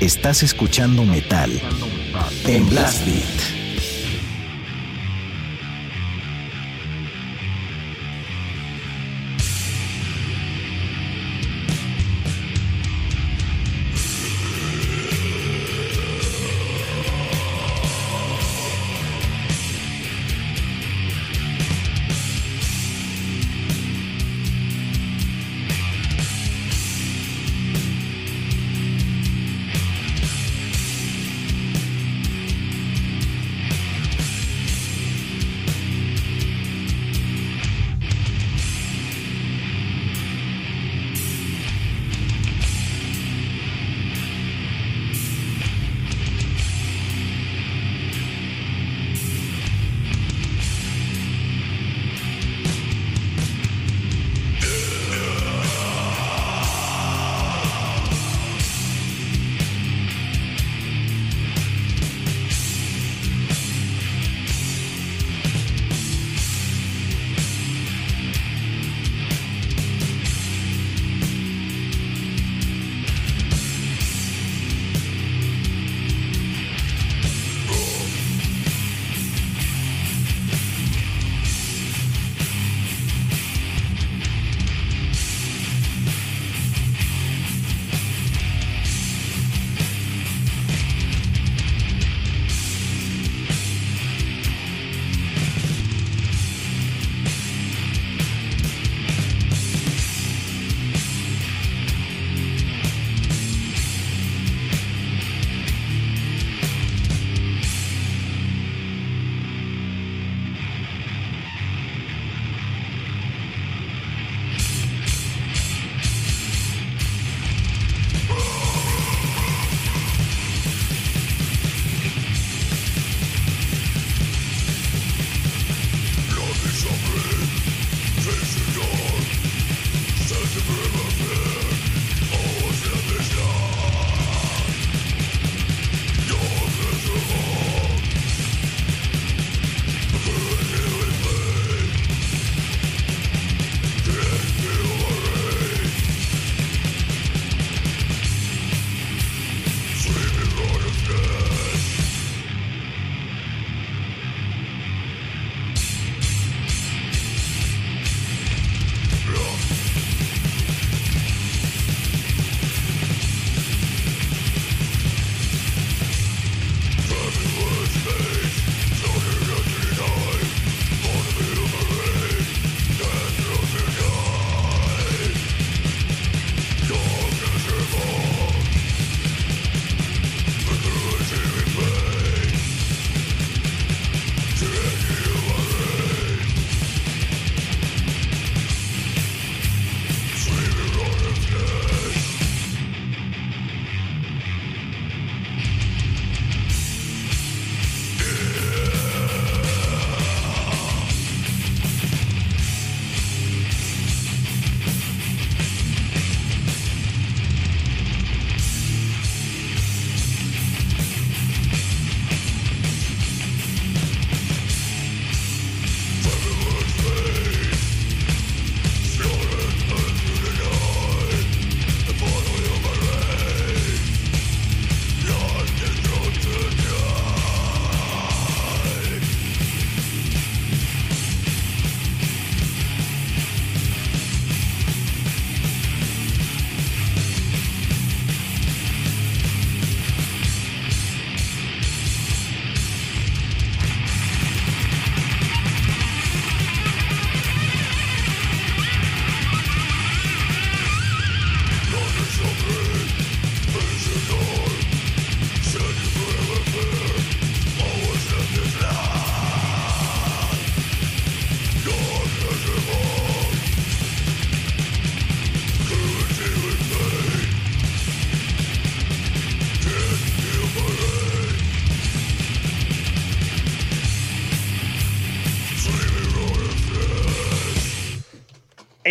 Estás escuchando metal en Blast Beat.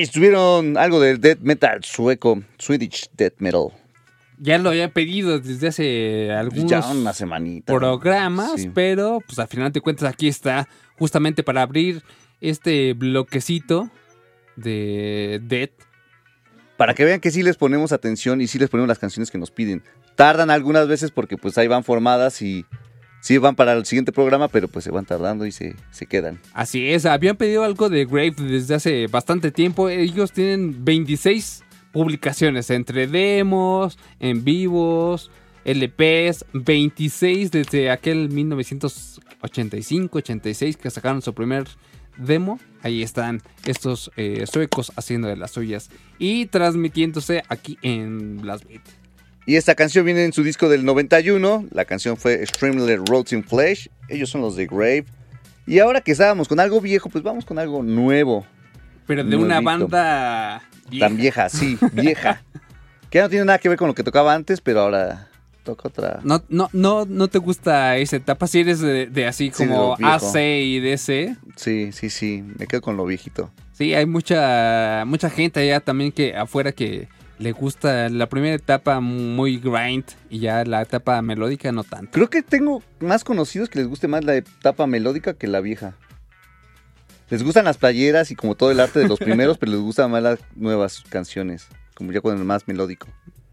Estuvieron algo del death metal sueco, Swedish death metal. Ya lo había pedido desde hace algunos ya una semanita, programas, pero pues al final de cuentas aquí está justamente para abrir este bloquecito de Death Para que vean que sí les ponemos atención y sí les ponemos las canciones que nos piden. Tardan algunas veces porque pues ahí van formadas y sí van para el siguiente programa, pero pues se van tardando y se, se quedan. Así es, habían pedido algo de Grave desde hace bastante tiempo. Ellos tienen 26 publicaciones entre demos, en vivos, LPs, 26 desde aquel 1985-86 que sacaron su primer demo. Ahí están estos eh, suecos haciendo de las suyas y transmitiéndose aquí en Blast Beat. Y esta canción viene en su disco del 91. La canción fue Streamler Roads in Flesh. Ellos son los de Grave. Y ahora que estábamos con algo viejo, pues vamos con algo nuevo. Pero de una banda Tan vieja, sí, vieja. que ya no tiene nada que ver con lo que tocaba antes, pero ahora toca otra. No, no, no, no te gusta esa etapa, si eres de, de así Sí, de como viejo. AC y DC. Sí, sí, sí. Me quedo con lo viejito. Sí, hay mucha, mucha gente allá también que afuera que le gusta la primera etapa muy grind y ya la etapa melódica no tanto. Creo que tengo más conocidos que les guste más la etapa melódica que la vieja. Les gustan las playeras y como todo el arte de los primeros, pero les gustan más las nuevas canciones. Como ya con el más melódico.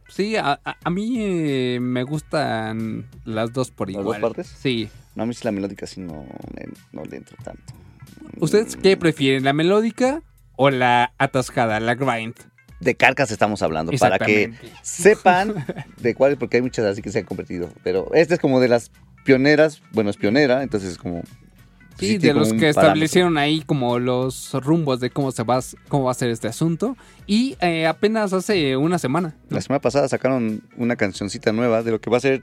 Sí, a, a- a mí eh, me gustan las dos por ¿Las igual. dos partes? Sí. No, a mí sí la melódica sí no, me- no le entro tanto. ¿Ustedes qué prefieren, la melódica o la atascada, la grind? De carcas estamos hablando, para que sepan de cuáles, porque hay muchas así que se han convertido. Pero esta es como de las pioneras, bueno, es pionera, entonces es como... Sí, tiene de los que establecieron ahí como los rumbos de cómo se va, cómo va a ser este asunto. Y eh, apenas hace una semana. ¿no? La semana pasada sacaron una cancioncita nueva de lo que va a ser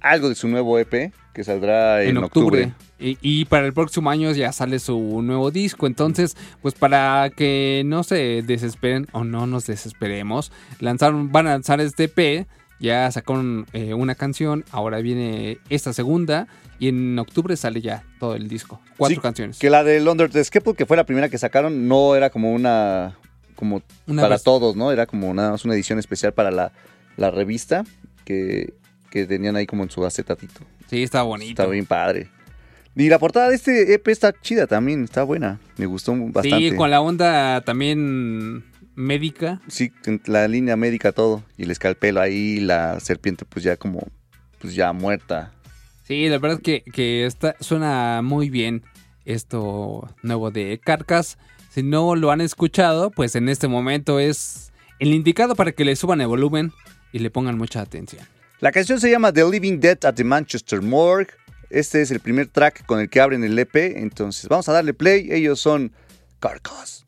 algo de su nuevo EP que saldrá en, en octubre. Y, y para el próximo año ya sale su nuevo disco. Entonces, pues para que no se desesperen o no nos desesperemos, lanzaron, van a lanzar este EP. Ya sacaron eh, una canción, ahora viene esta segunda y en octubre sale ya todo el disco. Cuatro Sí, canciones. Que la de London the que fue la primera que sacaron, no era como una... como Una para vez- todos, ¿no? Era como nada más una edición especial para la, la revista que, que tenían ahí como en su acetatito. Sí, está bonito. Está bien padre. Y la portada de este EP está chida también, está buena. Me gustó bastante. Sí, con la onda también médica. Sí, la línea médica todo. Y el escalpelo ahí, la serpiente pues ya como, pues ya muerta. Sí, la verdad que, que está, suena muy bien esto nuevo de Carcas. Si no lo han escuchado, pues en este momento es el indicado para que le suban el volumen y le pongan mucha atención. La canción se llama The Living Dead at the Manchester Morgue. Este es el primer track con el que abren el EP. Entonces vamos a darle play. Ellos son Carcass.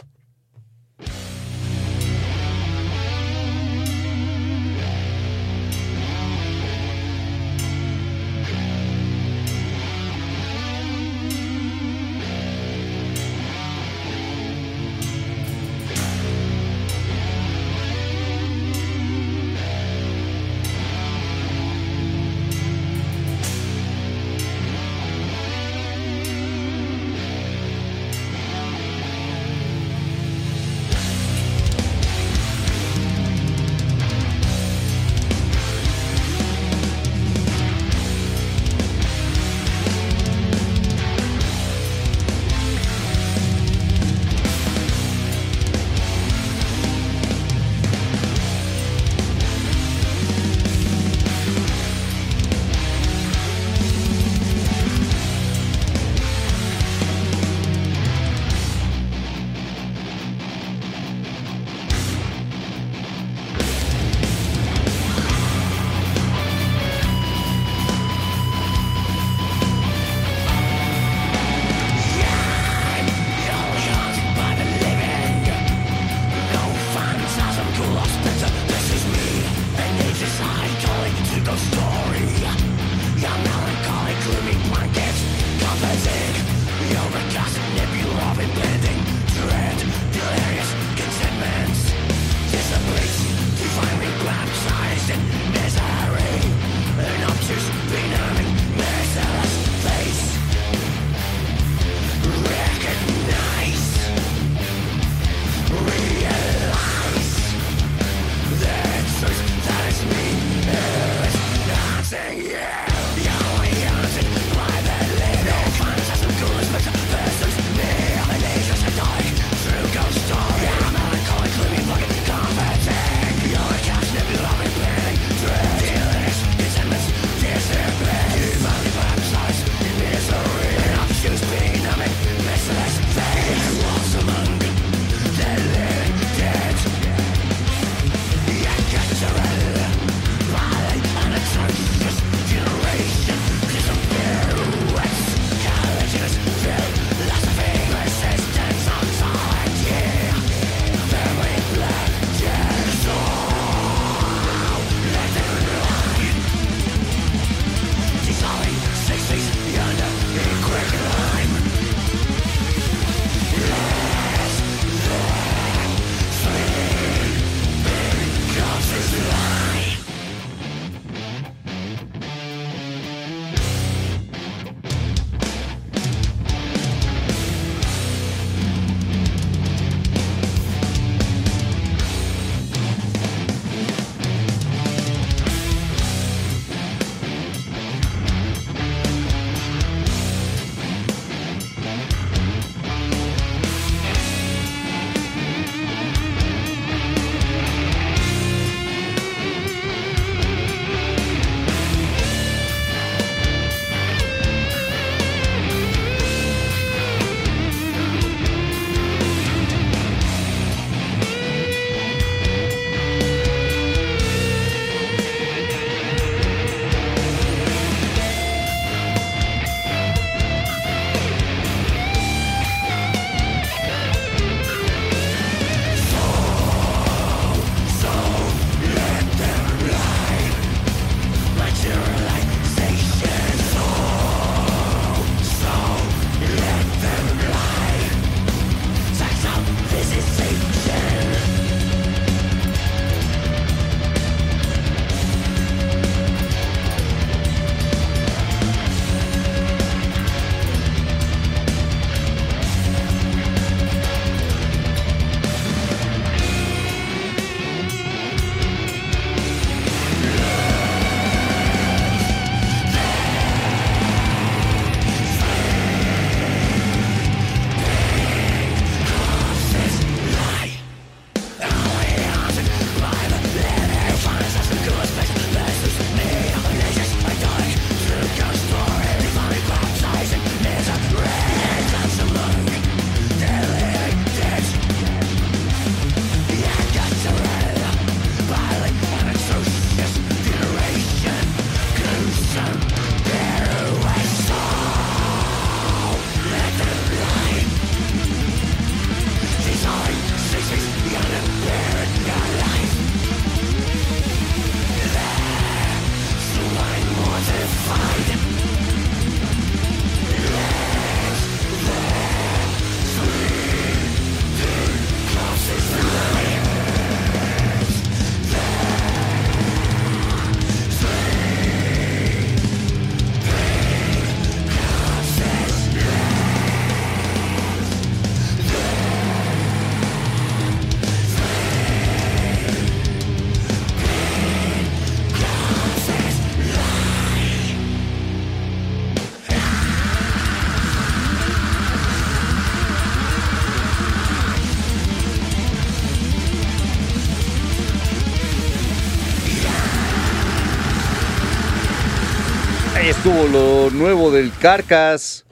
Nuevo del Carcass.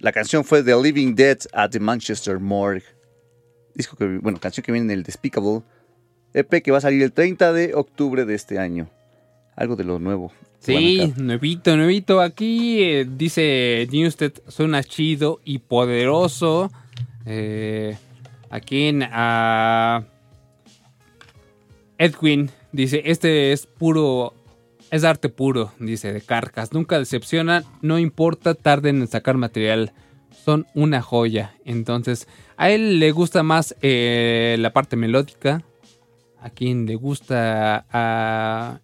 La canción fue The Living Dead at the Manchester Morgue. Disco que, bueno, canción que viene en el Despicable EP que va a salir el 30 de octubre de este año. Algo de lo nuevo. Sí, nuevito, nuevito. Aquí eh, dice Newsted, suena chido y poderoso. Eh, aquí en ah, Edwin dice, este es puro, es arte puro, dice, de carcas. Nunca decepcionan, no importa, tarden en sacar material. Son una joya. Entonces, a él le gusta más eh, la parte melódica. A quien le gusta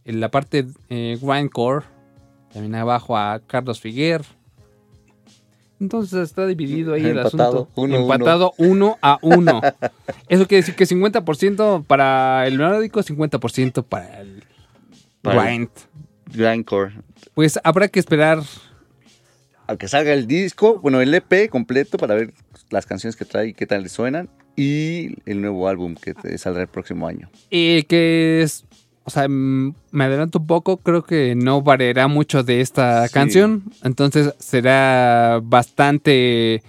en la parte eh, grindcore. También abajo a Carlos Figuer. Entonces está dividido ahí el asunto. uno a. Empatado uno a uno. Eso quiere decir que 50% para el melódico, 50% para el Para el- grind. Grindcore. Pues habrá que esperar. A que salga el disco, bueno, el EP completo para ver las canciones que trae y qué tal le suenan. Y el nuevo álbum que te saldrá el próximo año. eh, que es. O sea, me adelanto un poco. Creo que no variará mucho de esta Sí. canción. Entonces será bastante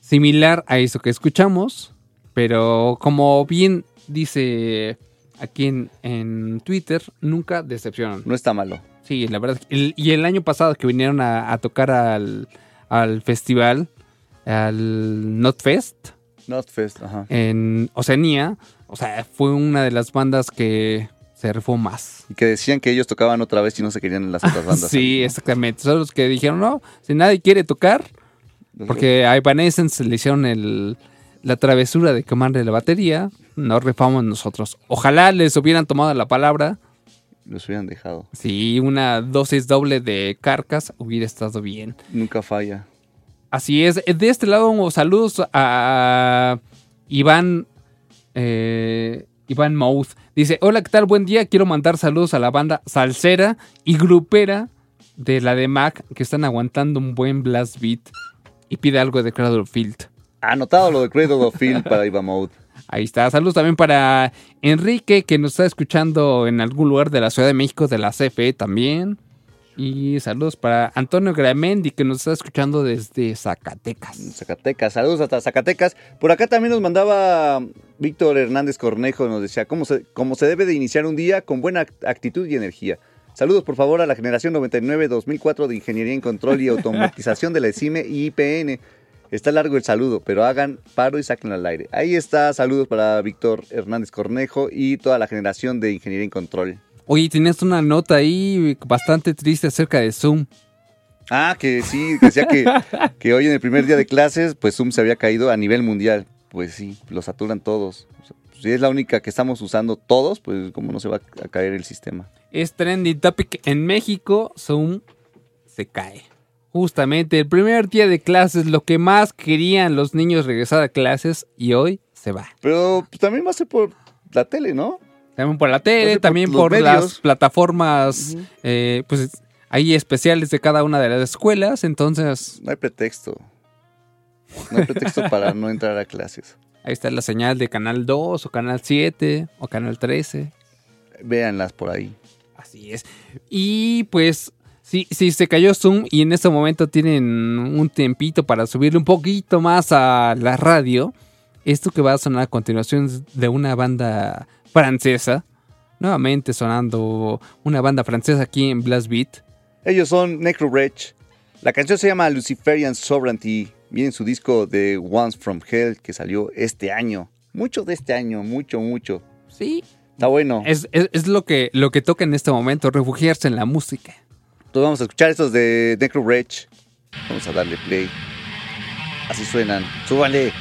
similar a eso que escuchamos. Pero como bien dice aquí en, en Twitter, nunca decepcionan. No está malo. Sí, la verdad. el- y el año pasado que vinieron a, a tocar al, al festival, al Notfest, Notfest, ajá. en Oceanía, o sea, fue una de las bandas que se rifó más. Y que decían que ellos tocaban otra vez y no se querían en las otras bandas. sí, ¿no? exactamente. Son los que dijeron, no, si nadie quiere tocar, porque a Evanescence le hicieron el, la travesura de quemarle la batería, nos rifamos nosotros. Ojalá les hubieran tomado la palabra. Los hubieran dejado. Si una dosis doble de carcas hubiera estado bien. Nunca falla. Así es. De este lado, saludos a Iván. eh, Iván Mouth. Dice: Hola, ¿qué tal? Buen día. Quiero mandar saludos a la banda salsera y grupera de la de Mac que están aguantando un buen blast beat. Y pide algo de Cradle Field. Anotado lo de Cradle of Field para Iva Mode. Ahí está. Saludos también para Enrique, que nos está escuchando en algún lugar de la Ciudad de México, de la CFE también. Y saludos para Antonio Gramendi, que nos está escuchando desde Zacatecas. Zacatecas. Saludos hasta Zacatecas. Por acá también nos mandaba Víctor Hernández Cornejo. Nos decía cómo se, cómo se debe de iniciar un día con buena act- actitud y energía. Saludos por favor a la generación 99-2004 de Ingeniería en Control y Automatización de la ECIME y IPN. Está largo el saludo, pero hagan paro y sáquenlo al aire. Ahí está, saludos para Víctor Hernández Cornejo y toda la generación de Ingeniería en Control. Oye, tienes una nota ahí bastante triste acerca de Zoom. Ah, que sí, decía que, que hoy en el primer día de clases, pues Zoom se había caído a nivel mundial. Pues sí, lo saturan todos. O sea, si es la única que estamos usando todos, pues cómo no se va a caer el sistema. Es trending topic en México. Zoom se cae. Justamente el primer día de clases, lo que más querían los niños regresar a clases y hoy se va. Pero pues, también va a ser por la tele, ¿no? También por la tele, por también por, las plataformas, eh, pues hay especiales de cada una de las escuelas, entonces No hay pretexto. No hay pretexto para no entrar a clases. ahí está la señal de Canal 2 o Canal 7 o Canal 13. Véanlas por ahí. Así es. Y pues, si, si se cayó Zoom y en este momento tienen un tiempito para subirle un poquito más a la radio, esto que va a sonar a continuación es de una banda francesa. Nuevamente sonando una banda francesa aquí en Blast Beat. Ellos son Necro Wretch. La canción se llama Luciferian Sovereignty. Viene en su disco de Once From Hell que salió este año. Mucho de este año, mucho, mucho. Sí, Está bueno. es, es- es lo, que, lo que toca en este momento, refugiarse en la música. Entonces vamos a escuchar estos de Necro Wretch. Vamos a darle play. Así suenan. Súbale.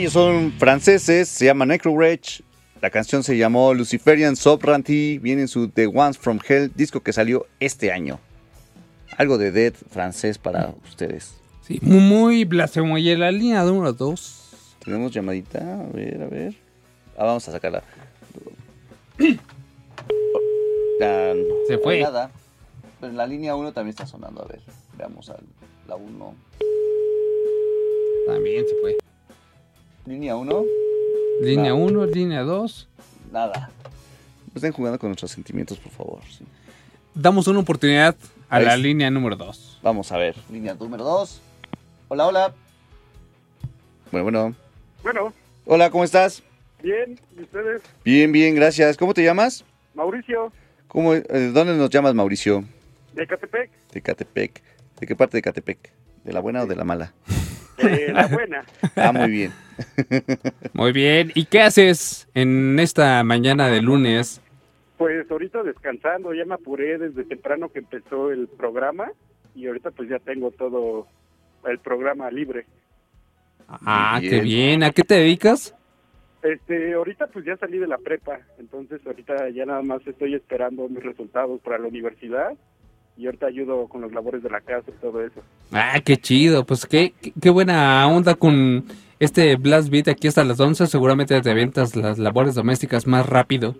Ellos son franceses, se llaman Necro Rage. La canción se llamó Luciferian Sovereignty. Viene en su The Ones from Hell, disco que salió este año. Algo de Dead francés para ustedes. Sí, muy, muy blasfemo. Y en la línea número 2. Tenemos llamadita, a ver, a ver. Ah, vamos a sacarla. No Se fue. Nada. Pero la línea 1 también está sonando. A ver, veamos a la 1. También se fue. Línea 1, Línea No. 1, línea 2. nada. No estén jugando con nuestros sentimientos, por favor. sí. Damos una oportunidad a la línea número 2. Vamos a ver. Línea número 2. Hola, hola. Bueno, bueno. Bueno, Hola, ¿cómo estás? bien, ¿y ustedes? Bien, bien, gracias. ¿Cómo te llamas? Mauricio, ¿Cómo, eh, ¿Dónde nos llamas, Mauricio? de Catepec, De Catepec. ¿De qué parte de Catepec? ¿De la buena o de la mala? De La Buena. Ah, muy bien. Muy bien. ¿Y qué haces en esta mañana de lunes? Pues ahorita descansando, ya me apuré desde temprano que empezó el programa y ahorita pues ya tengo todo el programa libre. Ah, qué bien. bien. ¿A qué te dedicas? Este, ahorita pues ya salí de la prepa, entonces ahorita ya nada más estoy esperando mis resultados para la universidad y ahorita ayudo con los labores de la casa y todo eso. Ah, qué chido. Pues qué, qué, qué buena onda con este Blast Beat aquí hasta las 11. Seguramente te aventas las labores domésticas más rápido.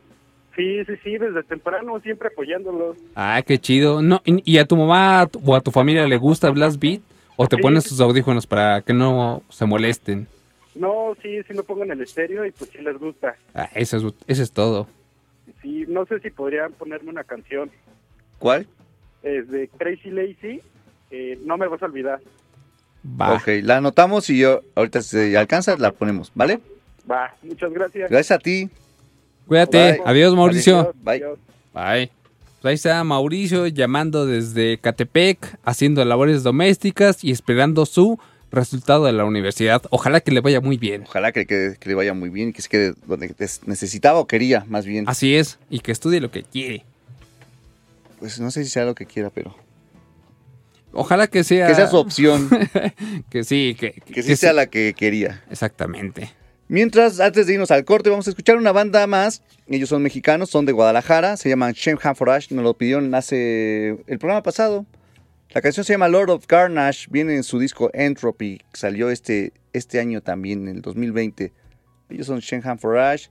Sí, sí, sí, desde temprano siempre apoyándolos. Ah, qué chido. No, ¿y y a tu mamá o a tu familia le gusta Blast Beat? ¿O te Sí. pones tus audífonos para que no se molesten? No, sí, sí me pongo en el estéreo y pues sí les gusta. Ah, eso es, eso es todo. Sí, no sé si podrían ponerme una canción. ¿Cuál? Es de Crazy Lazy. eh, no me vas a olvidar. Va. Ok, la anotamos y yo ahorita si alcanza la ponemos, ¿vale? Va, muchas gracias. Gracias a ti. Cuídate. Bye. Adiós, Mauricio. Adiós, Bye. Bye. Pues ahí está Mauricio llamando desde Catepec, haciendo labores domésticas y esperando su resultado de la universidad. Ojalá que le vaya muy bien. Ojalá que, que- que le vaya muy bien y que se quede donde necesitaba o quería, más bien. Así es, y que estudie lo que quiere. Pues no sé si sea lo que quiera, pero Ojalá que sea. que sea su opción, Que sí, que, que sí sea la que quería. Exactamente. Mientras, antes de irnos al corte, vamos a escuchar una banda más. Ellos son mexicanos, son de Guadalajara, se llaman Shenhan Forage, nos lo pidieron hace el programa pasado. La canción se llama Lord of Carnage, viene en su disco Entropy, que salió este, este año también, en el 2020. Ellos son Shenhan Forage,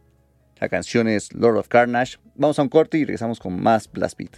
la canción es Lord of Carnage. Vamos a un corte y regresamos con más Blast Beat.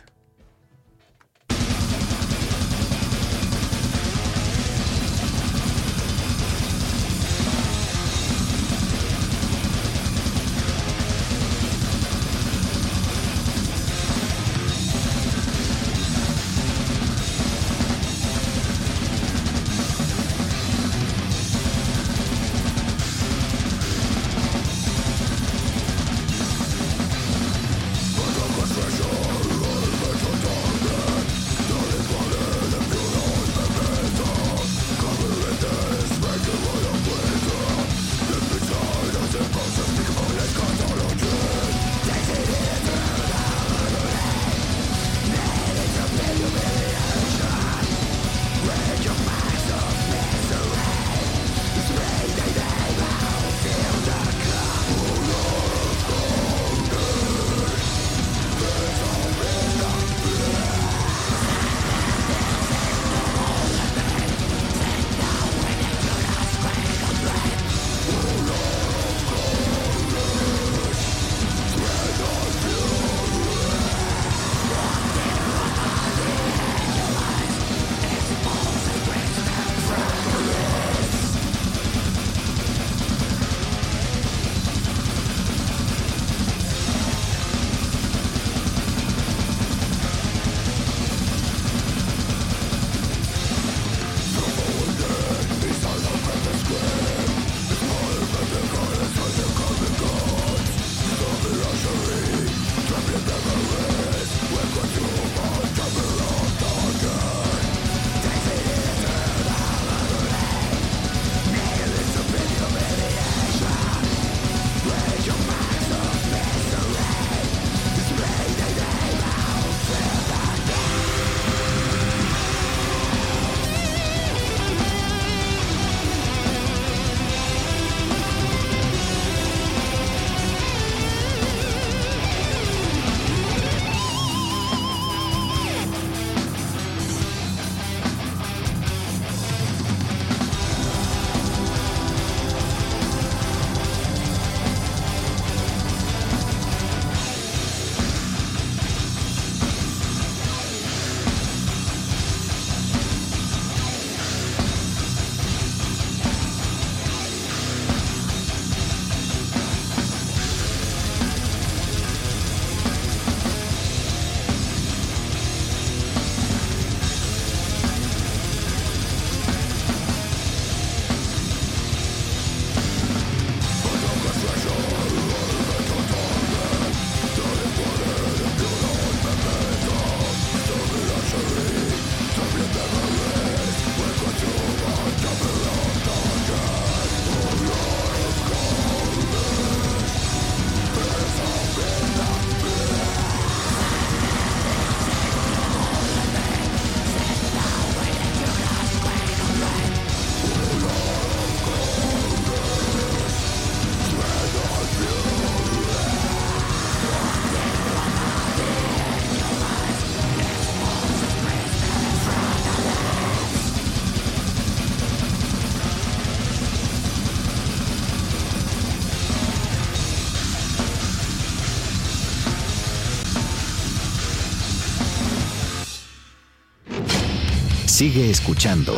Sigue escuchando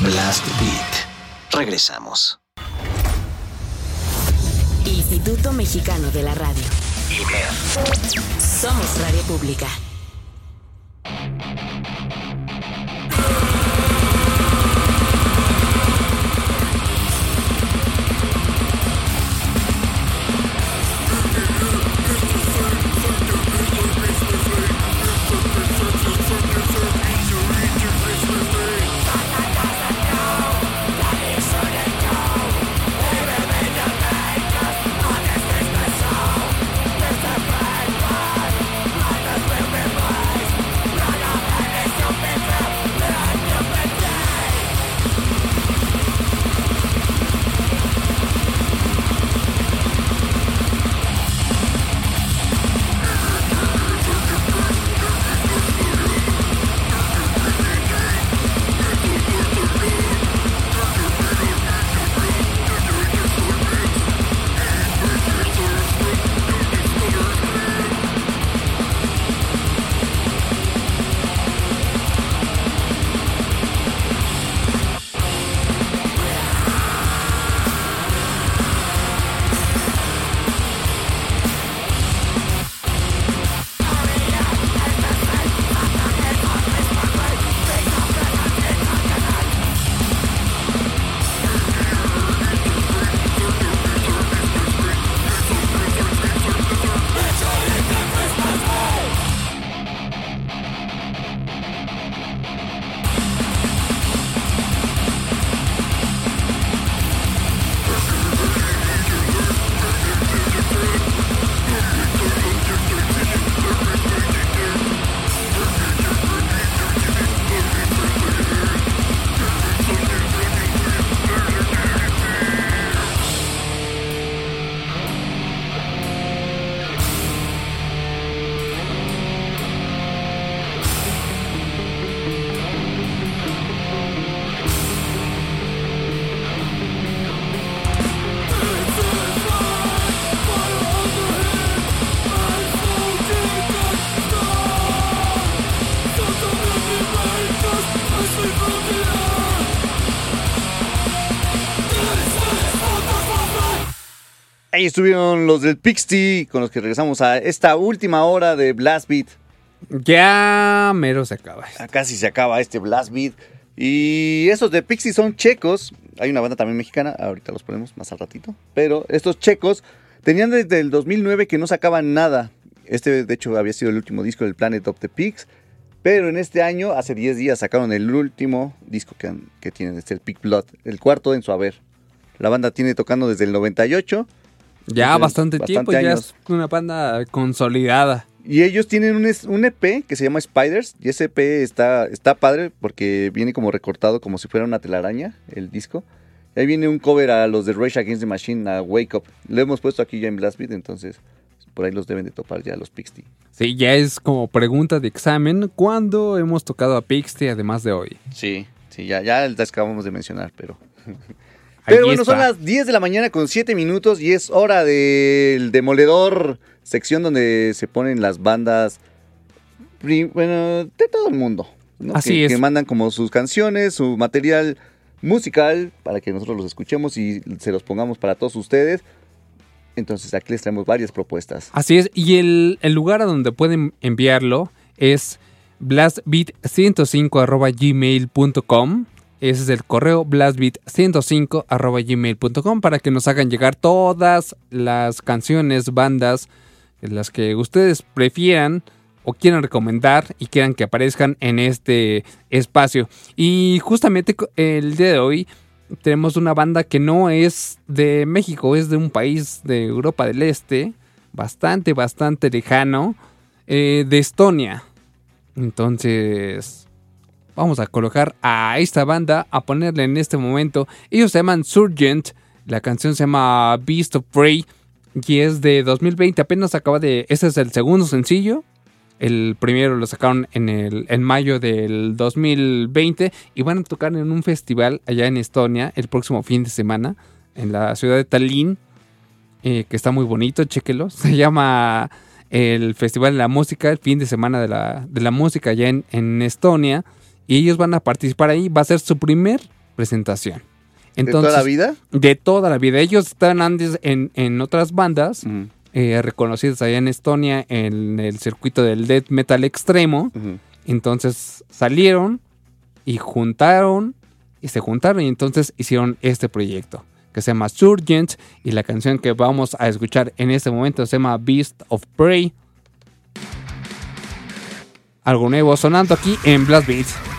Blast Beat. Regresamos. Instituto Mexicano de la Radio. Somos Radio Pública. Ahí estuvieron los del Pixty, con los que regresamos a esta última hora de Blast Beat. Ya mero se acaba. esto. Ya casi se acaba este Blast Beat. Y esos de Pixie son checos. Hay una banda también mexicana, ahorita los ponemos más al ratito. Pero estos checos tenían desde el 2009 que no sacaban nada. Este, de hecho, había sido el último disco del Planet of the Pigs. Pero en este año, hace 10 días, sacaron el último disco que, han- que tienen, este, el Pig Blood, el cuarto en su haber. La banda tiene tocando desde el 98 Ya Entonces, bastante, bastante tiempo, ya años. es una banda consolidada. Y ellos tienen un, un EP que se llama Spiders. Y ese EP está, está padre porque viene como recortado como si fuera una telaraña, el disco. Y ahí viene un cover a los de Rage Against the Machine, a Wake Up. Lo hemos puesto aquí ya en Blast Beat, entonces por ahí los deben de topar ya los Pixty. Sí, ya es como pregunta de examen. ¿Cuándo hemos tocado a Pixty además de hoy? Sí, sí, ya, ya las acabamos de mencionar, pero... Pero bueno, son las 10 de la mañana con 7 minutos y es hora del demoledor, sección donde se ponen las bandas, bueno, de todo el mundo. ¿no? Así que, es. que mandan como sus canciones, su material musical para que nosotros los escuchemos y se los pongamos para todos ustedes. Entonces aquí les traemos varias propuestas. Así es, y el, el lugar a donde pueden enviarlo es blastbeat105.gmail.com. Ese es el correo blastbeat105.gmail.com para que nos hagan llegar todas las canciones, bandas, las que ustedes prefieran o quieran recomendar y quieran que aparezcan en este espacio. Y justamente el día de hoy tenemos una banda que no es de México, es de un país de Europa del Este, bastante, bastante lejano, eh, de Estonia. Entonces, vamos a colocar a esta banda, a ponerle en este momento. Ellos se llaman Surgent, la canción se llama Beast of Prey y es de 2020, apenas acaba de... Este es el segundo sencillo. El primero lo sacaron en, el, en mayo del 2020 y van a tocar en un festival allá en Estonia el próximo fin de semana en la ciudad de Tallinn, eh, que está muy bonito, chéquelo. Se llama el Festival de la Música, el fin de semana de la, de la música allá en, en Estonia. Y ellos van a participar ahí. Va a ser su primer presentación. ¿De toda la vida? De toda la vida. Ellos están antes en, en otras bandas eh, reconocidas allá en Estonia en el circuito del death metal extremo. Entonces salieron y juntaron y se juntaron y entonces hicieron este proyecto que se llama Surgent y la canción que vamos a escuchar en este momento se llama Beast of Prey. Algo nuevo sonando aquí en Blast Beats.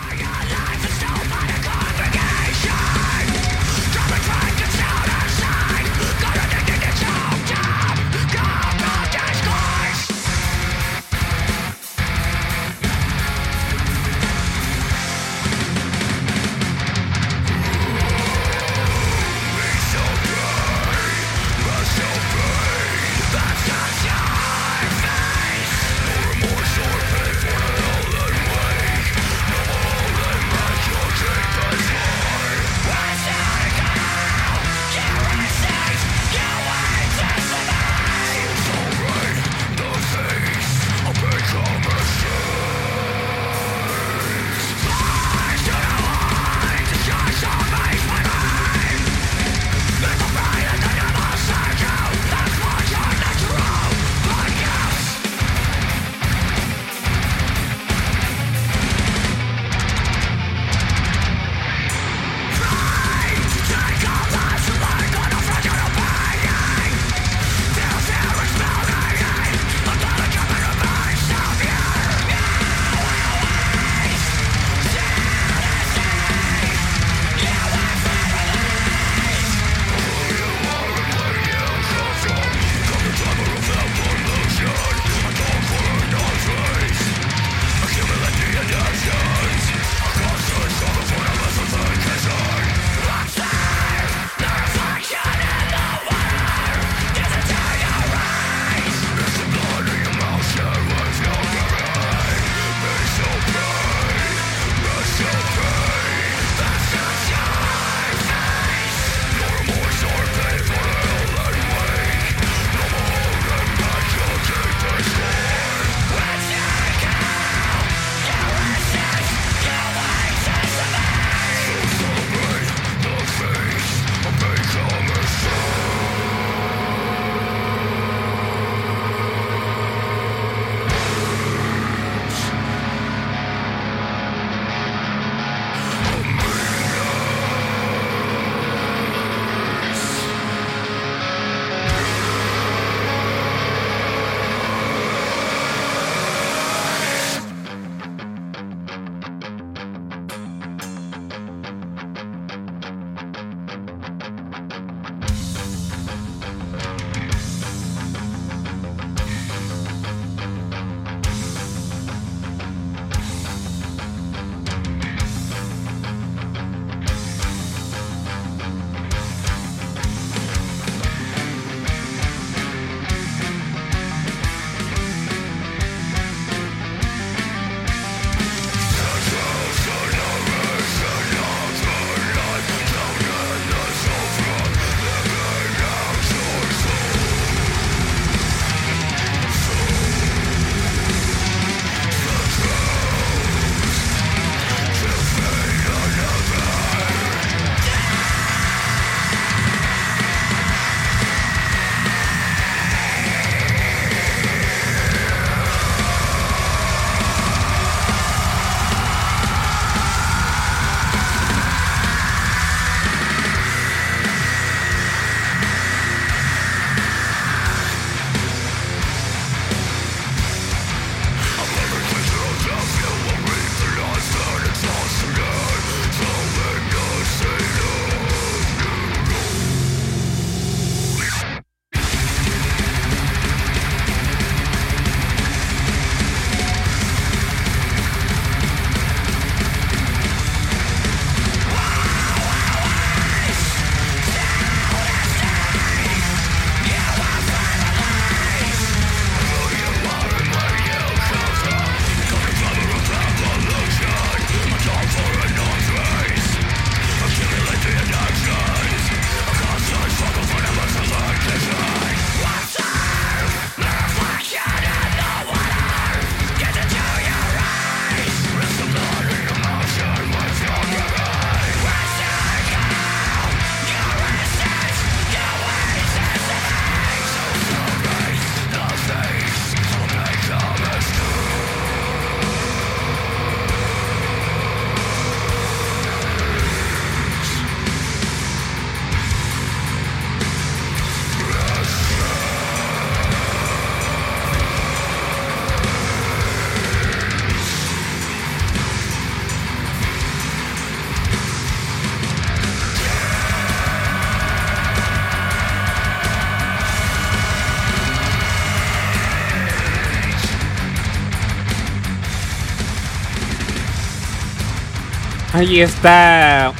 Ahí está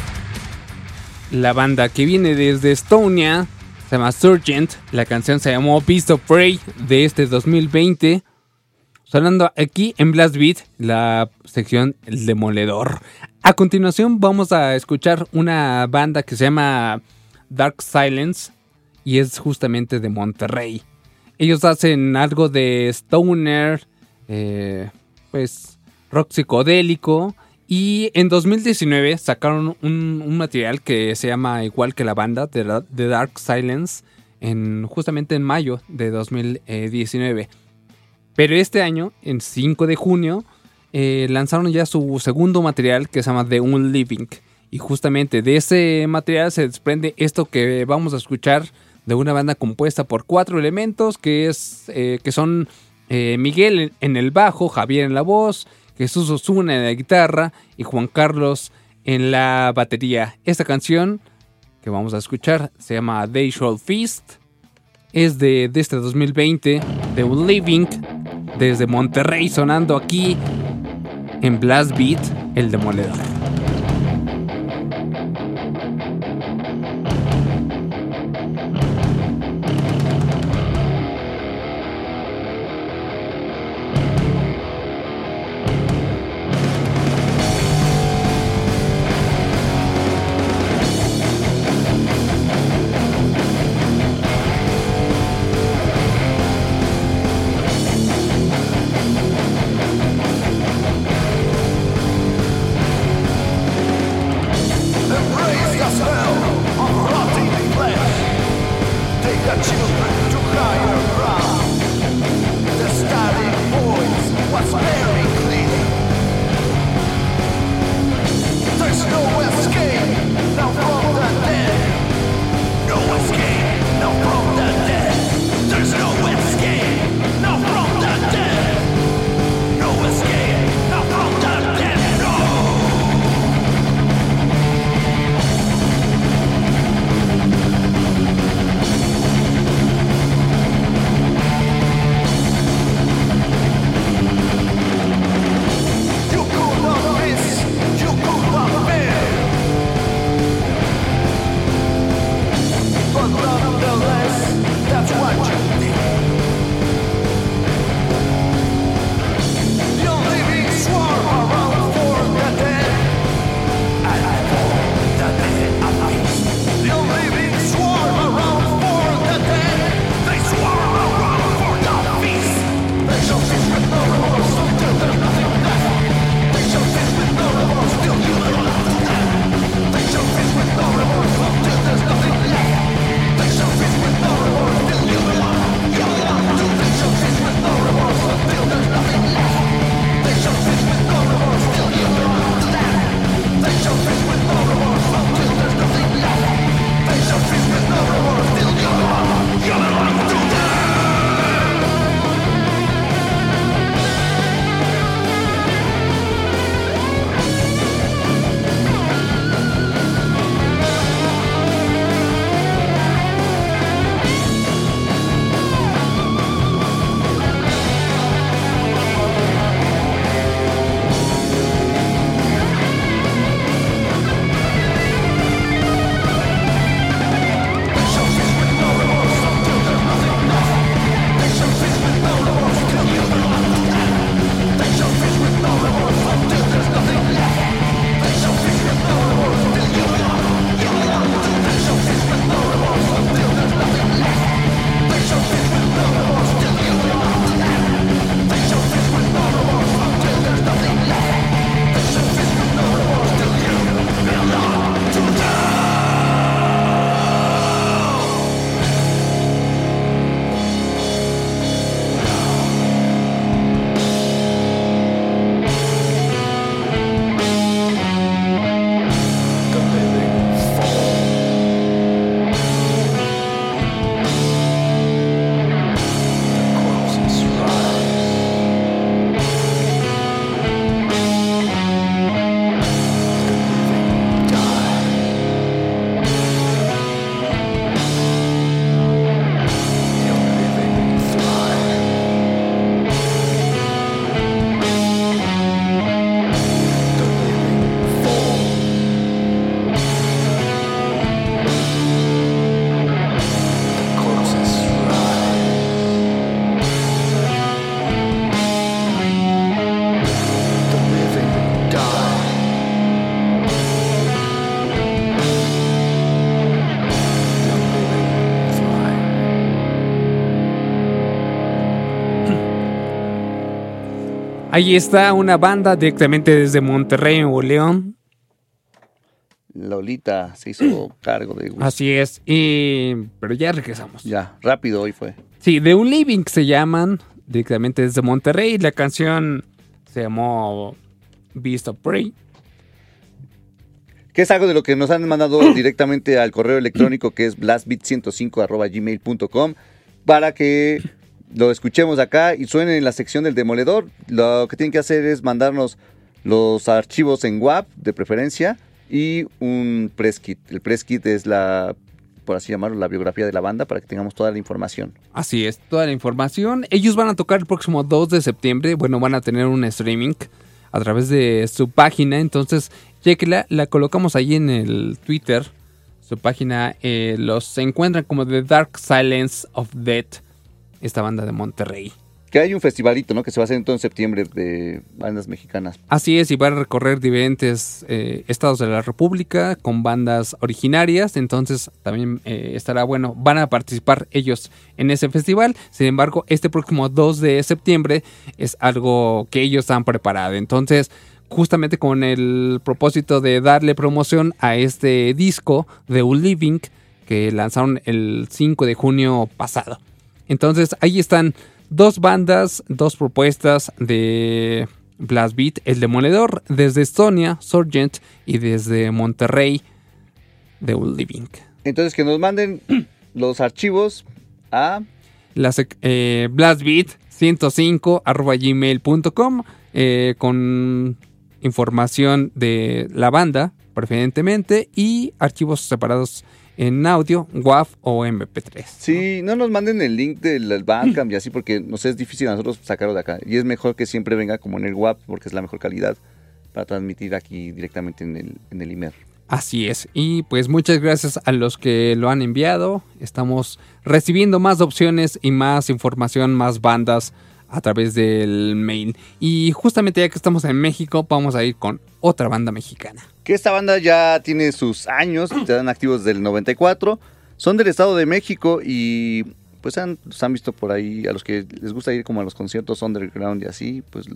la banda que viene desde Estonia. Se llama Surgent. La canción se llamó Beast of Prey de este 2020. Sonando aquí en Blast Beat, la sección El Demoledor. A continuación vamos a escuchar una banda que se llama Dark Silence y es justamente de Monterrey. Ellos hacen algo de stoner, eh, pues rock psicodélico y en 2019 sacaron un, material que se llama igual que la banda de Dark Silence en, justamente en mayo de 2019. Pero este año, en 5 de junio, eh, lanzaron ya su segundo material que se llama The Unliving. Y justamente de ese material se desprende esto que vamos a escuchar de una banda compuesta por cuatro elementos que, es, eh, que son eh, Miguel en el bajo, Javier en la voz, Jesús Osuna en la guitarra y Juan Carlos en la batería. Esta canción que vamos a escuchar se llama They Shall Feast. Es de, de este 2020, The Living, desde Monterrey, sonando aquí en Blast Beat, el demoledor. Ahí está una banda directamente desde Monterrey, Nuevo León. Lolita se hizo cargo de... Así es. Y... Pero ya regresamos. Ya, rápido hoy fue. Sí, The Un Living se llaman directamente desde Monterrey. La canción se llamó Beast of Prey. Que es algo de lo que nos han mandado directamente al correo electrónico que es blastbit105.gmail.com para que lo escuchemos acá y suene en la sección del demoledor. Lo que tienen que hacer es mandarnos los archivos en WAP de preferencia y un press kit. El press kit es la, por así llamarlo, la biografía de la banda para que tengamos toda la información. Así es, toda la información. Ellos van a tocar el próximo 2 de septiembre. Bueno, van a tener un streaming a través de su página. Entonces, chequela, la colocamos ahí en el Twitter. Su página eh, los encuentran como The Dark Silence of Death, esta banda de Monterrey. Que hay un festivalito, ¿no? Que se va a hacer en todo en septiembre de bandas mexicanas. Así es, y van a recorrer diferentes eh, estados de la República con bandas originarias, entonces también eh, estará bueno, van a participar ellos en ese festival, sin embargo, este próximo 2 de septiembre es algo que ellos han preparado, entonces justamente con el propósito de darle promoción a este disco de Living que lanzaron el 5 de junio pasado. Entonces ahí están dos bandas, dos propuestas de Blast Beat, El Demoledor, desde Estonia, Sorgent, y desde Monterrey, The Old Living. Entonces que nos manden los archivos a... La eh, blastbeat105 arroba gmail.com eh, con información de la banda, preferentemente, y archivos separados en audio, WAV o MP3. Sí, no nos manden el link del Bandcamp y así porque nos es difícil a nosotros sacarlo de acá. Y es mejor que siempre venga como en el WAV porque es la mejor calidad para transmitir aquí directamente en el, en el IMER. Así es. Y pues muchas gracias a los que lo han enviado. Estamos recibiendo más opciones y más información, más bandas a través del mail. Y justamente ya que estamos en México, vamos a ir con otra banda mexicana. Que esta banda ya tiene sus años, están activos del 94, son del Estado de México y pues han, han visto por ahí, a los que les gusta ir como a los conciertos underground y así, pues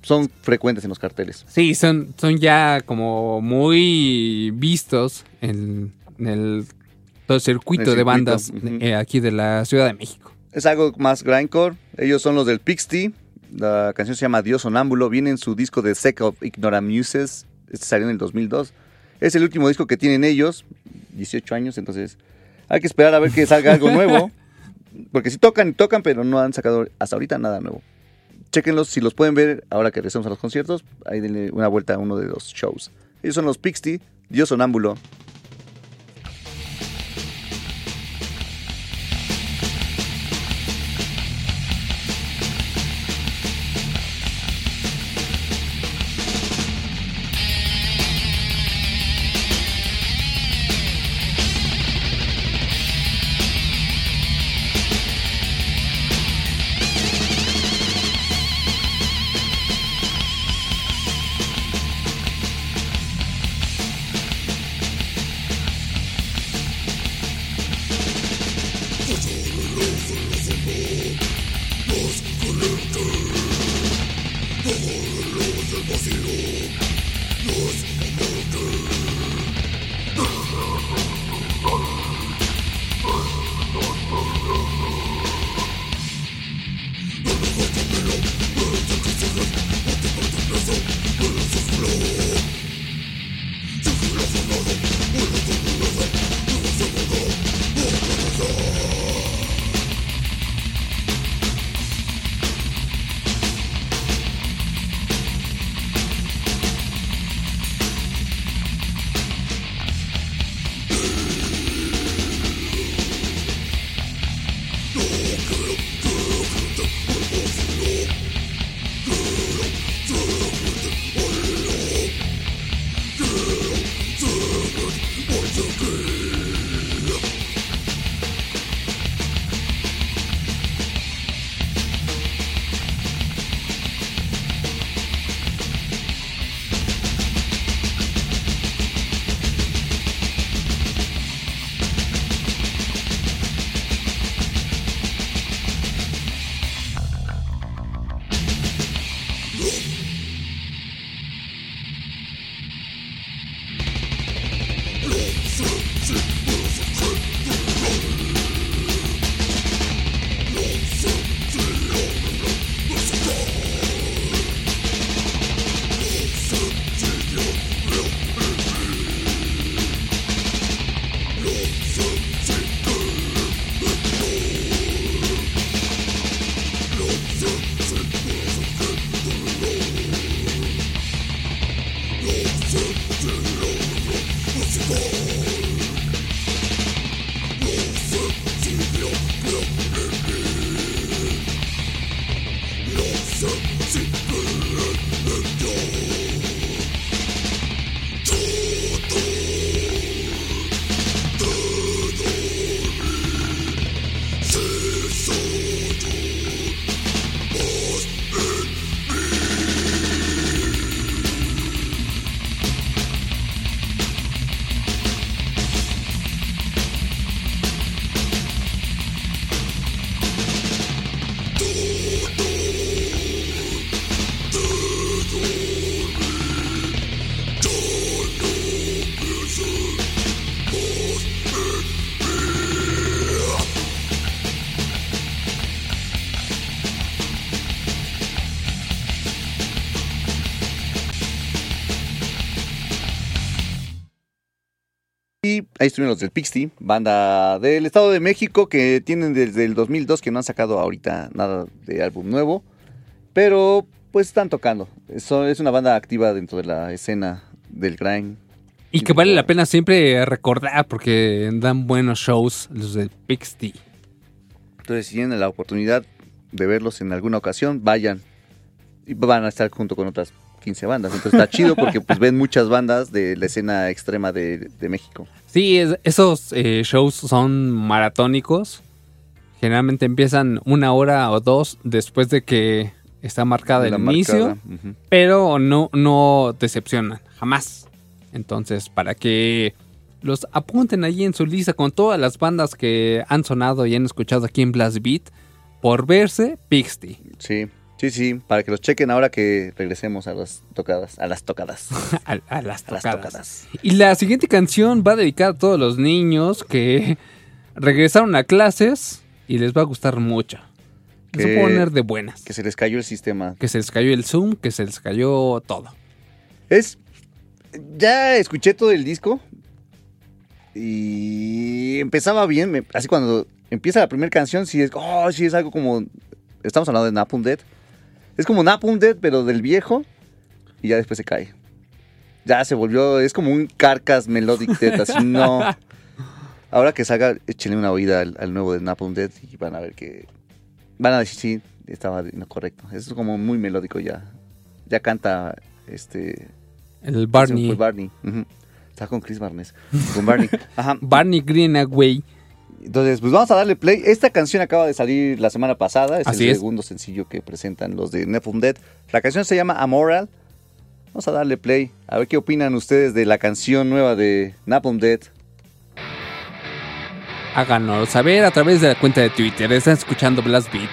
son frecuentes en los carteles. Sí, son, son ya como muy vistos en, el todo el circuito, de bandas eh, aquí de la Ciudad de México. Es algo más grindcore. Ellos son los del Pixty. La canción se llama Dios Sonámbulo. Viene en su disco de Sec of Ignoramuses. Este salió en el 2002. Es el último disco que tienen ellos. 18 años, entonces hay que esperar a ver que salga algo nuevo. Porque si tocan y tocan, pero no han sacado hasta ahorita nada nuevo. Chequenlos si los pueden ver ahora que regresamos a los conciertos. Ahí denle una vuelta a uno de los shows. Ellos son los Pixty, Dios Sonámbulo. Ahí estuvieron los del Pixty, banda del Estado de México que tienen desde el 2002 que no han sacado ahorita nada de álbum nuevo, pero pues están tocando. Eso es una banda activa dentro de la escena del grind. Y que vale la pena siempre recordar porque dan buenos shows los de Pixty. Entonces, si tienen la oportunidad de verlos en alguna ocasión, vayan. Y van a estar junto con otras 15 bandas. Entonces está chido porque pues ven muchas bandas de la escena extrema de, de México. Sí, es- esos eh, shows son maratónicos. Generalmente empiezan una hora o dos después de que está marcada La el inicio, pero no, no decepcionan, jamás. Entonces, para que los apunten allí en su lista con todas las bandas que han sonado y han escuchado aquí en Blast Beat, por verse, Pixty. Sí, sí, sí. Para que los chequen ahora que regresemos a las tocadas. A las tocadas. A, a las A las tocadas. Y la siguiente canción va dedicada a todos los niños que regresaron a clases y les va a gustar mucho. Que se poner de buenas. Que se les cayó el sistema. Que se les cayó el Zoom, que se les cayó todo. Es. Ya escuché todo el disco. Y empezaba bien. me- así cuando empieza la primera canción, sí es. Oh, sí, es algo como. Estamos hablando de Napalm Dead. Es como Napalm Dead, pero del viejo. Y ya después se cae. Ya se volvió. Es como un carcas melodic death. Así no. Ahora que salga, échenle una oída al, al nuevo de Napalm Dead y van a ver que. Van a decir, sí, estaba no, correcto. Es como muy melódico ya. Ya canta este. El Barney. Barney. ujú. Está con Chris Barnes. Con Barney. Ajá. Barney Greenaway. Entonces, pues vamos a darle play. Esta canción acaba de salir la semana pasada. Es Así el es. segundo sencillo que presentan los de Nepal Dead. La canción se llama Amoral. Vamos a darle play. A ver qué opinan ustedes de la canción nueva de Napalm Dead. Háganos saber a través de la cuenta de Twitter. Están escuchando Blast Beat.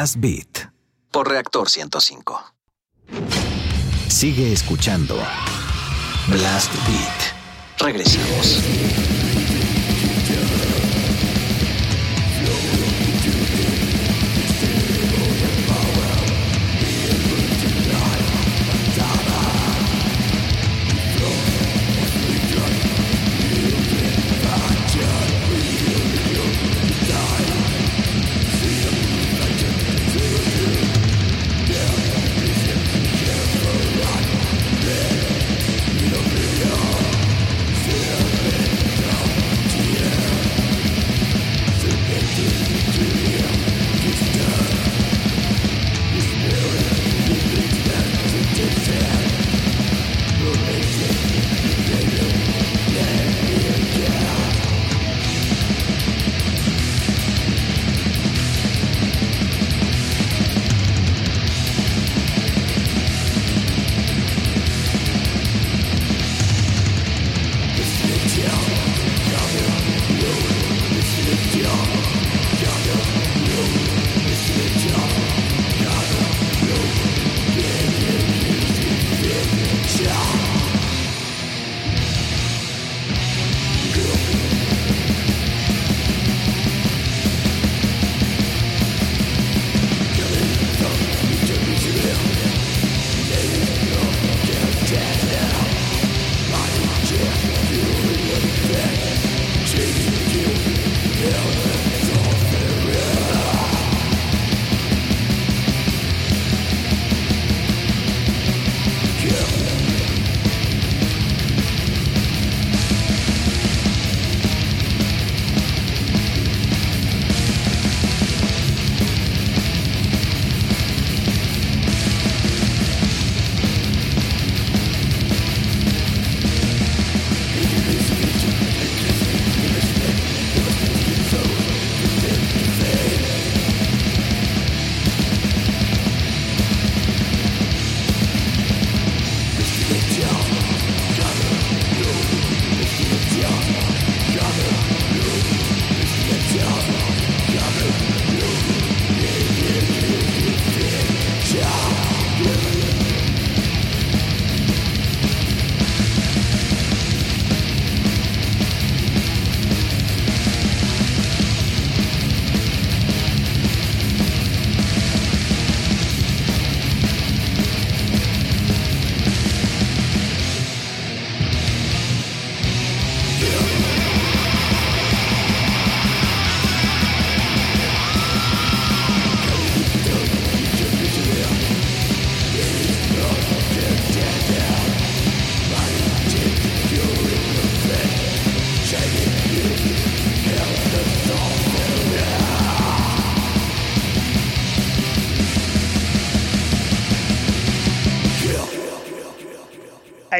Blast Beat. Por Reactor 105. Sigue escuchando Blast Beat. Regresamos.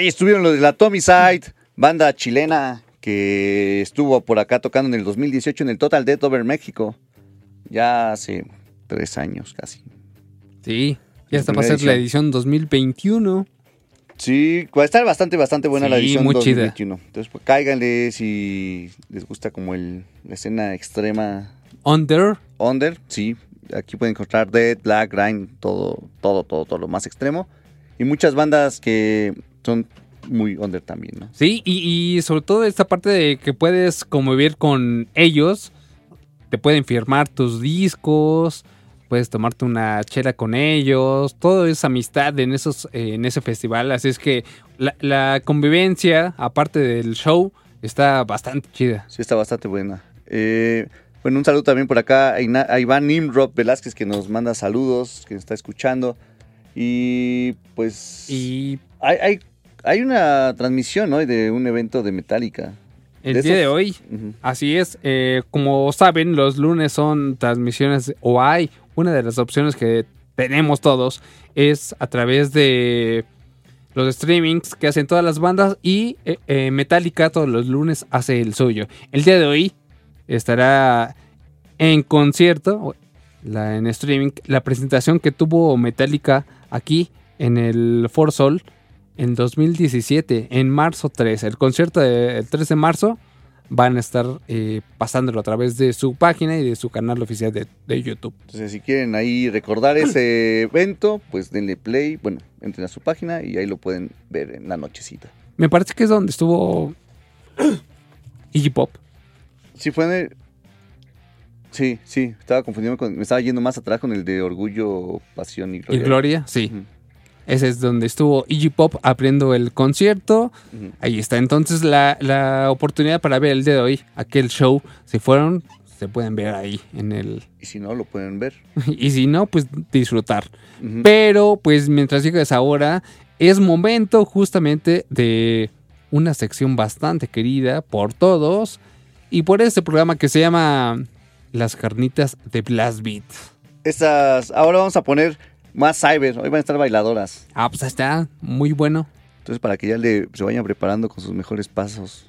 Ahí estuvieron los de la Tommy Side, banda chilena que estuvo por acá tocando en el 2018 en el Total Death Over México. Ya hace tres años casi. Sí, ya La esta va a primera ser la edición 2021. Sí, va a estar bastante, bastante buena la edición muy chida. 2021. Entonces, pues cáiganle si les gusta como el, la escena extrema Under, under. Sí, aquí pueden encontrar Dead, Black, Grind, todo, todo, todo, todo lo más extremo. Y muchas bandas que son muy under también, ¿no? Sí, y, y sobre todo esta parte de que puedes convivir con ellos, te pueden firmar tus discos, puedes tomarte una chela con ellos, todo es amistad en esos, eh, en ese festival, así es que la, la convivencia, aparte del show, está bastante chida. Sí, está bastante buena. Eh, bueno, un saludo también por acá a, Iván Nimrod Velázquez que nos manda saludos, que nos está escuchando. Y pues Y hay, hay, hay una transmisión hoy de un evento de Metallica. el De día de hoy. Así es, eh, como saben, los lunes son transmisiones, o hay una de las opciones que tenemos todos, es a través de los streamings que hacen todas las bandas y eh, eh, Metallica todos los lunes hace el suyo. El día de hoy estará en concierto, la, en streaming, la presentación que tuvo Metallica aquí en el For Sol en 2017, en marzo 3, el concierto del 3 de marzo van a estar eh, pasándolo a través de su página y de su canal oficial de, de YouTube. Entonces, si quieren ahí recordar ese evento, pues denle play, bueno, entren a su página y ahí lo pueden ver en la nochecita. Me parece que es donde estuvo Iggy Pop. Sí, fue en el... Sí, sí, estaba confundiendo con... Me estaba yendo más atrás con el de Orgullo, Pasión y Y Gloria. Gloria, sí. Ese es donde estuvo Iggy Pop abriendo el concierto. Ahí está. Entonces la, la oportunidad para ver el día de hoy, aquel show, si fueron, se pueden ver ahí en el... Y si no, lo pueden ver. Y si no, pues disfrutar. Pero pues mientras llegues ahora, es momento justamente de una sección bastante querida por todos y por este programa que se llama Las carnitas de Blast Beat. Estas, ahora vamos a poner más cyber. Hoy van a estar bailadoras. Ah, pues ahí está, muy bueno. Entonces, para que ya le, se vayan preparando con sus mejores pasos.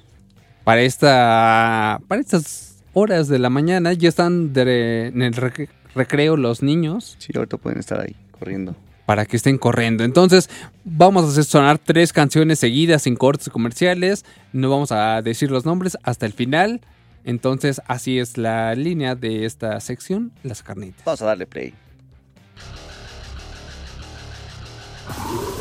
Para esta para estas horas de la mañana ya están de- en el rec- recreo los niños Sí, ahorita pueden estar ahí corriendo. para que estén corriendo. Entonces, vamos a hacer sonar tres canciones seguidas sin cortes comerciales. No vamos a decir los nombres hasta el final. Entonces, así es la línea de esta sección, las carnitas. Vamos a darle play. you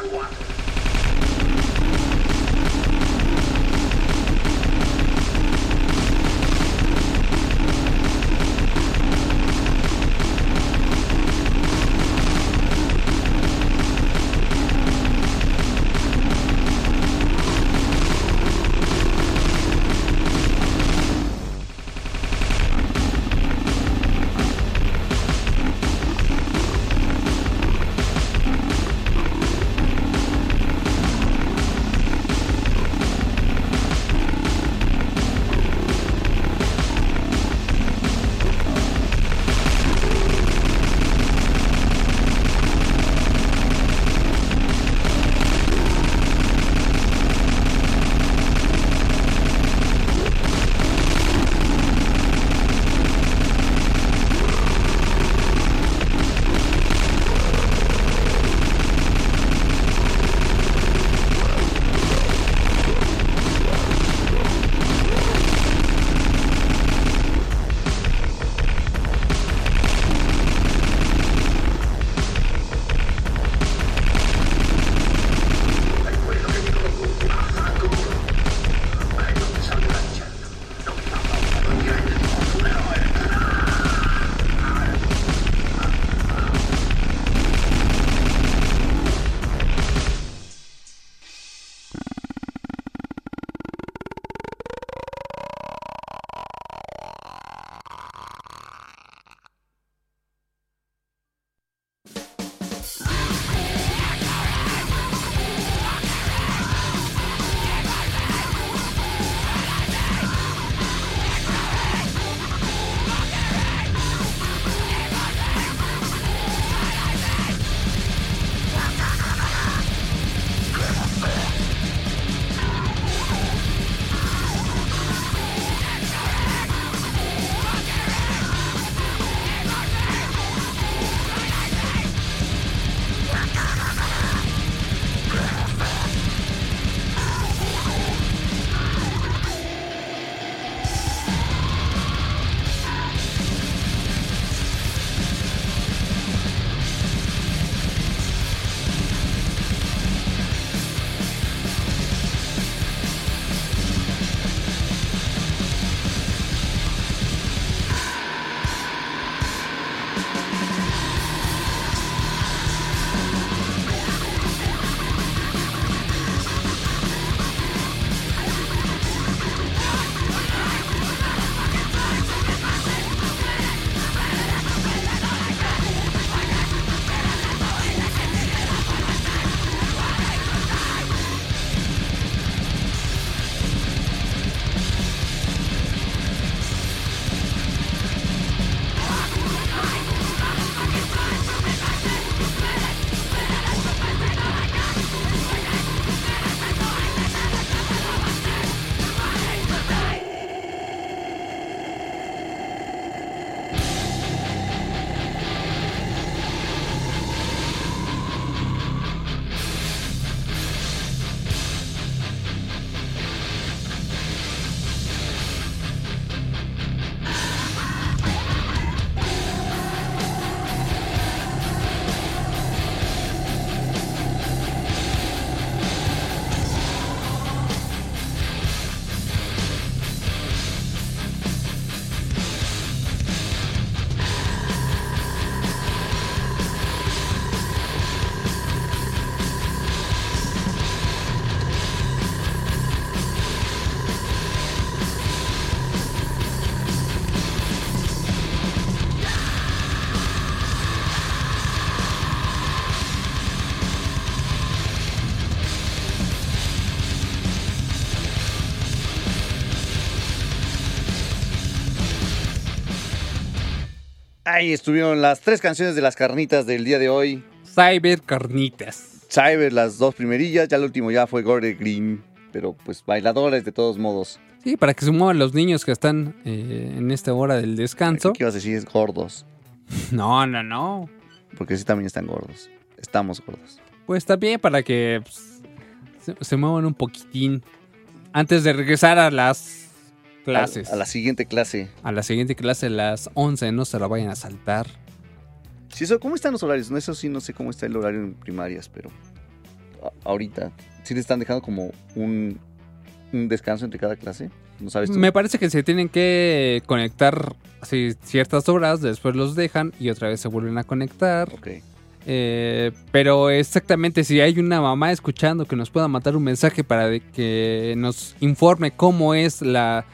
Number one. Ahí estuvieron las tres canciones de las carnitas del día de hoy. Cyber Carnitas. Cyber, las dos primerillas, ya el último ya fue Gore Green, pero pues bailadores de todos modos. Sí, para que se muevan los niños que están eh, en esta hora del descanso. ¿Qué ibas a decir? Es gordos, No, no, no. porque sí también están gordos. Estamos gordos. Pues también para que pues, se, se muevan un poquitín antes de regresar a las clases. A, a la siguiente clase. A la siguiente clase, a las 11, no se la vayan a saltar. Sí, eso, ¿Cómo están los horarios? No, eso sí, no sé cómo está el horario en primarias, pero ahorita sí le están dejando como un, un descanso entre cada clase. ¿No sabes tú? Me parece que se tienen que conectar así, ciertas horas, después los dejan y otra vez se vuelven a conectar. Ok. Eh, pero exactamente, si hay una mamá escuchando que nos pueda mandar un mensaje para que nos informe cómo es la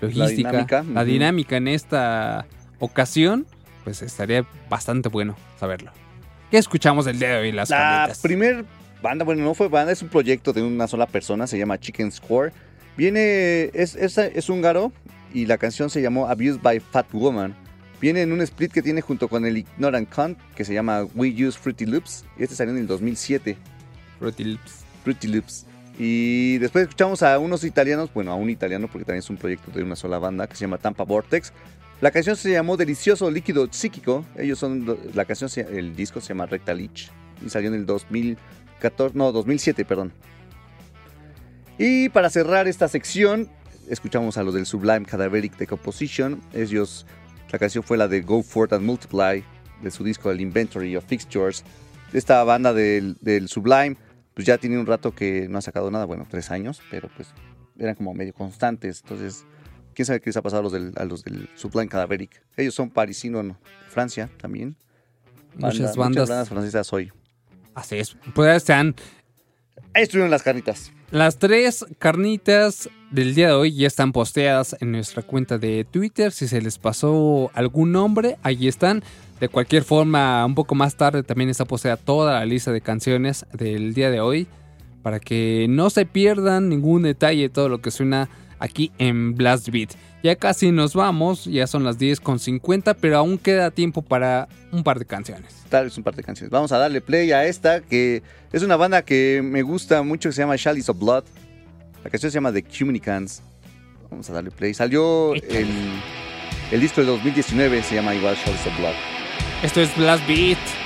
logística, la dinámica, en esta ocasión, pues estaría bastante bueno saberlo. ¿Qué escuchamos el día de hoy, las La primer banda, bueno, no fue banda, es un proyecto de una sola persona, se llama Chicken Square. Viene, es, es, es húngaro y la canción se llamó Abused by Fat Woman. Viene en un split que tiene junto con el Ignorant Cunt, que se llama We Use Fruity Loops. Y este salió en el 2007, Fruity Loops. Fruity Loops. Y después escuchamos a unos italianos, bueno, a un italiano porque también es un proyecto de una sola banda que se llama Tampa Vortex. La canción se llamó Delicioso Líquido Psíquico. Ellos son, la canción, el disco se llama Recta Lich y salió en el 2014, no, 2007, perdón. Y para cerrar esta sección, escuchamos a los del Sublime Cadaveric Decomposition. Ellos, la canción fue la de Go Forth and Multiply, de su disco El Inventory of Fixtures. Esta banda del Sublime, pues ya tiene un rato que no ha sacado nada, bueno, tres años, pero pues eran como medio constantes. Entonces, quién sabe qué les ha pasado a los del, a los del Sublime Cadaveric. Ellos son parisinos, ¿no? Francia también. Muchas Banda- bandas. Muchas bandas francesas hoy. Así es. Pues están Ahí estuvieron las carnitas. Las tres carnitas del día de hoy ya están posteadas en nuestra cuenta de Twitter. Si se les pasó algún nombre, ahí están. De cualquier forma, un poco más tarde también está posteada toda la lista de canciones del día de hoy. Para que no se pierdan ningún detalle de todo lo que suena aquí en Blast Beat. Ya casi nos vamos, ya son las 10.50, pero aún queda tiempo para un par de canciones. Tal vez un par de canciones. Vamos a darle play a esta, que es una banda que me gusta mucho, que se llama Chalice of Blood. La canción se llama The Cuminicans. Vamos a darle play. Salió el, el disco de 2019, se llama igual Chalice of Blood. Esto es Blast Beat.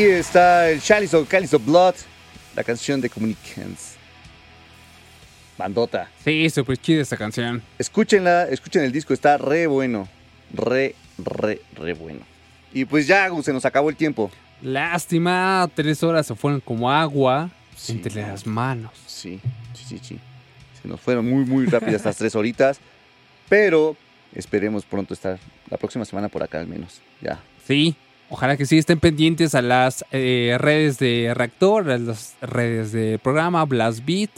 Aquí está el Chalice of of Blood, la canción de Communicants. Bandota. Sí, súper chida esta canción. Escúchenla, escuchen el disco, está re bueno. Re, re, re bueno. Y pues ya, se nos acabó el tiempo. Lástima, tres horas se fueron como agua Sí. entre las manos. Sí, sí, sí, sí. Se nos fueron muy, muy rápidas estas tres horitas. Pero esperemos pronto estar la próxima semana por acá al menos. Ya. Sí, ojalá que sí estén pendientes a las eh, redes de Reactor, a las redes de programa, Blast Beat,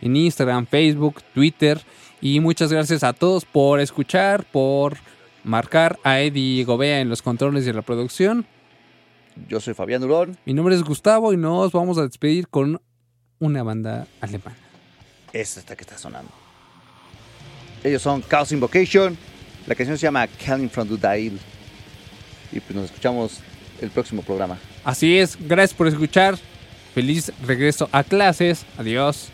en Instagram, Facebook, Twitter. Y muchas gracias a todos por escuchar, por marcar a Eddie Gobea en los controles de la producción. Yo soy Fabián Durón. Mi nombre es Gustavo y nos vamos a despedir con una banda alemana. Es esta que está sonando. Ellos son Chaos Invocation. La canción se llama Calling from the Dial. Y pues nos escuchamos el próximo programa. Así es, gracias por escuchar. Feliz regreso a clases. Adiós.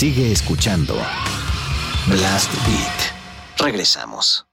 Sigue escuchando Blast Beat. Regresamos.